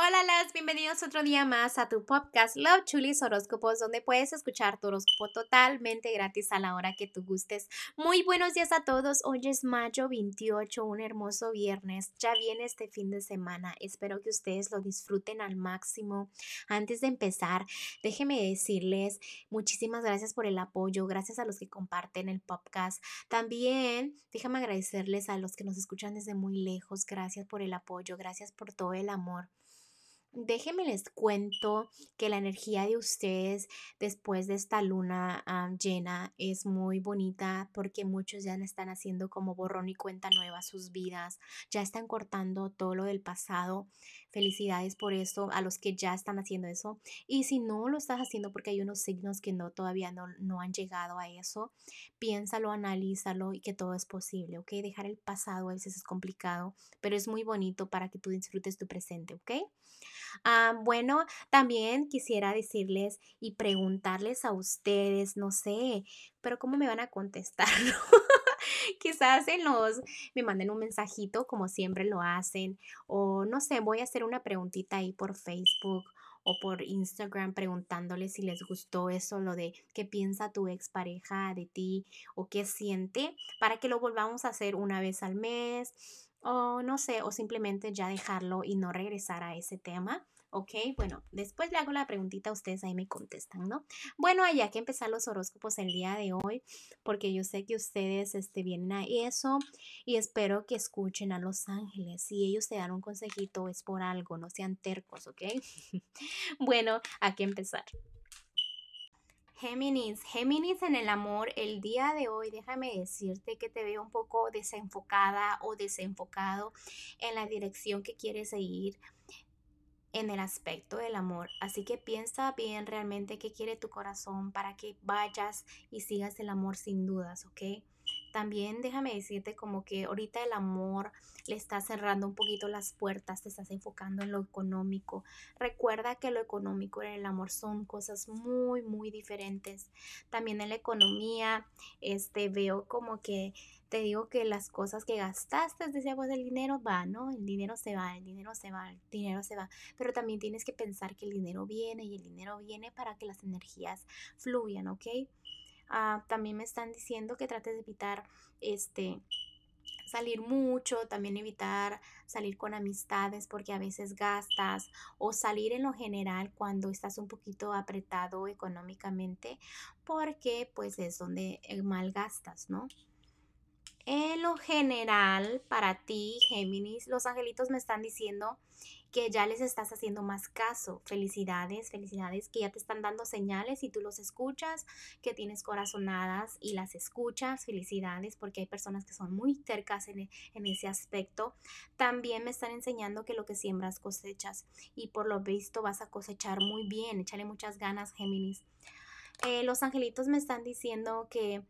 Hola, las bienvenidos otro día más a tu podcast Love Chulis Horóscopos, donde puedes escuchar tu horóscopo totalmente gratis a la hora que tú gustes. Muy buenos días a todos. Hoy es mayo 28, un hermoso viernes. Ya viene este fin de semana. Espero que ustedes lo disfruten al máximo. Antes de empezar, déjenme decirles muchísimas gracias por el apoyo. Gracias a los que comparten el podcast. También déjame agradecerles a los que nos escuchan desde muy lejos. Gracias por el apoyo. Gracias por todo el amor. Déjenme les cuento que la energía de ustedes después de esta luna llena es muy bonita porque muchos ya están haciendo como borrón y cuenta nueva sus vidas, ya están cortando todo lo del pasado. Felicidades por eso a los que ya están haciendo eso. Y si no lo estás haciendo porque hay unos signos que no todavía no, no han llegado a eso, piénsalo, analízalo y que todo es posible, ¿ok? Dejar el pasado a veces es complicado, pero es muy bonito para que tú disfrutes tu presente, ¿ok? Ah, bueno, también quisiera decirles y preguntarles a ustedes, no sé, pero ¿cómo me van a contestar? Quizás en los me manden un mensajito como siempre lo hacen o no sé, voy a hacer una preguntita ahí por Facebook o por Instagram preguntándoles si les gustó eso, lo de qué piensa tu expareja de ti o qué siente, para que lo volvamos a hacer una vez al mes o no sé, o simplemente ya dejarlo y no regresar a ese tema. ¿ok? Bueno, después le hago la preguntita a ustedes, ahí me contestan, ¿no? Bueno, hay que empezar los horóscopos el día de hoy, porque yo sé que ustedes este, vienen a eso y espero que escuchen a los ángeles. Si ellos te dan un consejito, es por algo, no sean tercos, ¿ok? bueno, hay que empezar. Géminis, Géminis en el amor, el día de hoy déjame decirte que te veo un poco desenfocada o desenfocado en la dirección que quieres seguir en el aspecto del amor. Así que piensa bien realmente qué quiere tu corazón para que vayas y sigas el amor sin dudas, ¿ok? También déjame decirte como que ahorita el amor le está cerrando un poquito las puertas, te estás enfocando en lo económico. Recuerda que lo económico y el amor son cosas muy, muy diferentes. También en la economía, este, veo como que te digo que las cosas que gastaste, decía, pues el dinero va, ¿no? El dinero se va, el dinero se va, el dinero se va. Pero también tienes que pensar que el dinero viene y el dinero viene para que las energías fluyan, ¿ok? Ah, también me están diciendo que trates de evitar este salir mucho, también evitar salir con amistades porque a veces gastas o salir en lo general cuando estás un poquito apretado económicamente porque pues es donde eh, mal gastas, ¿no? En lo general, para ti, Géminis, los angelitos me están diciendo que ya les estás haciendo más caso. Felicidades, felicidades, que ya te están dando señales y tú los escuchas, que tienes corazonadas y las escuchas. Felicidades, porque hay personas que son muy cercas en, en ese aspecto. También me están enseñando que lo que siembras cosechas y por lo visto vas a cosechar muy bien. Échale muchas ganas, Géminis. Eh, los angelitos me están diciendo que,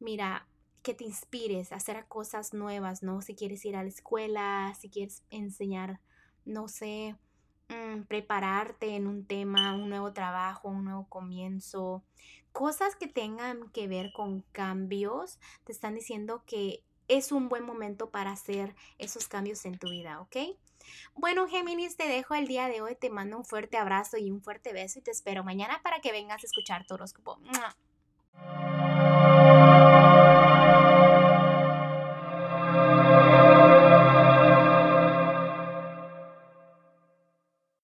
mira, que te inspires a hacer cosas nuevas, ¿no? Si quieres ir a la escuela, si quieres enseñar, no sé, mm, prepararte en un tema, un nuevo trabajo, un nuevo comienzo, cosas que tengan que ver con cambios, te están diciendo que es un buen momento para hacer esos cambios en tu vida, ¿ok? Bueno, Géminis, te dejo el día de hoy, te mando un fuerte abrazo y un fuerte beso y te espero mañana para que vengas a escuchar tu horóscopo.